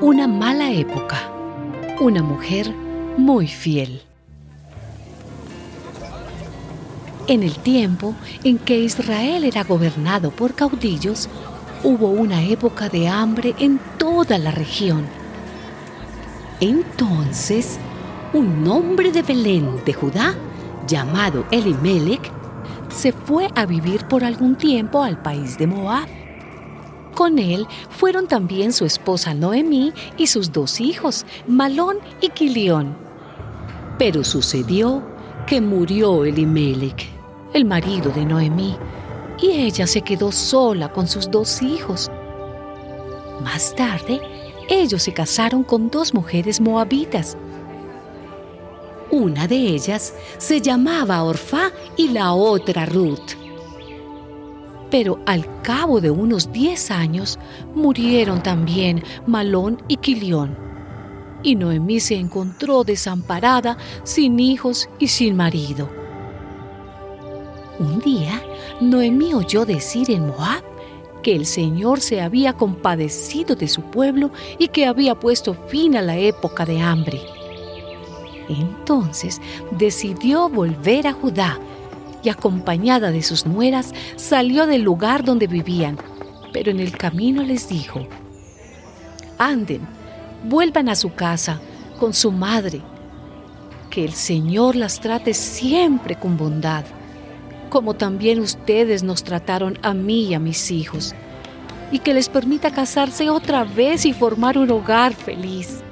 Una mala época. Una mujer muy fiel. En el tiempo en que Israel era gobernado por caudillos, hubo una época de hambre en toda la región. Entonces, un hombre de Belén de Judá, llamado Elimelech, se fue a vivir por algún tiempo al país de Moab. Con él fueron también su esposa Noemí y sus dos hijos, Malón y Quilión. Pero sucedió que murió Elimelech el marido de Noemí, y ella se quedó sola con sus dos hijos. Más tarde, ellos se casaron con dos mujeres moabitas. Una de ellas se llamaba Orfá y la otra Ruth. Pero al cabo de unos diez años murieron también Malón y Quilión. Y Noemí se encontró desamparada, sin hijos y sin marido. Un día, Noemí oyó decir en Moab que el Señor se había compadecido de su pueblo y que había puesto fin a la época de hambre. Entonces decidió volver a Judá y acompañada de sus nueras salió del lugar donde vivían, pero en el camino les dijo, anden, vuelvan a su casa con su madre, que el Señor las trate siempre con bondad como también ustedes nos trataron a mí y a mis hijos, y que les permita casarse otra vez y formar un hogar feliz.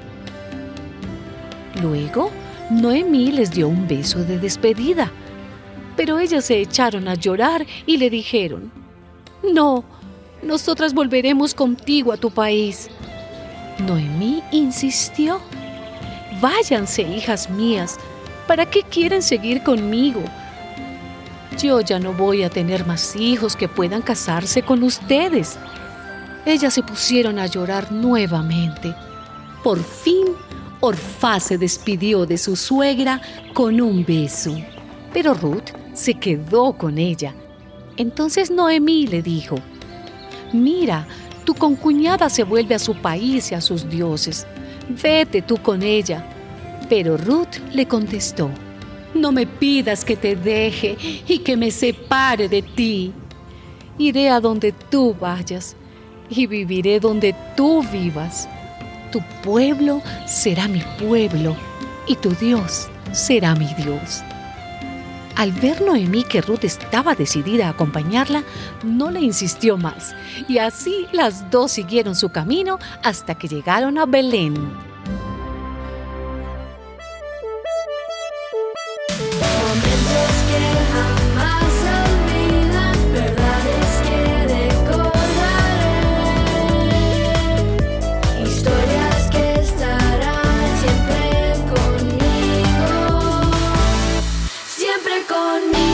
Luego, Noemí les dio un beso de despedida, pero ellas se echaron a llorar y le dijeron, No, nosotras volveremos contigo a tu país. Noemí insistió, Váyanse, hijas mías, ¿para qué quieren seguir conmigo? Yo ya no voy a tener más hijos que puedan casarse con ustedes. Ellas se pusieron a llorar nuevamente. Por fin, Orfá se despidió de su suegra con un beso. Pero Ruth se quedó con ella. Entonces Noemí le dijo, Mira, tu concuñada se vuelve a su país y a sus dioses. Vete tú con ella. Pero Ruth le contestó, no me pidas que te deje y que me separe de ti. Iré a donde tú vayas y viviré donde tú vivas. Tu pueblo será mi pueblo y tu Dios será mi Dios. Al ver Noemí que Ruth estaba decidida a acompañarla, no le insistió más, y así las dos siguieron su camino hasta que llegaron a Belén. Conmigo.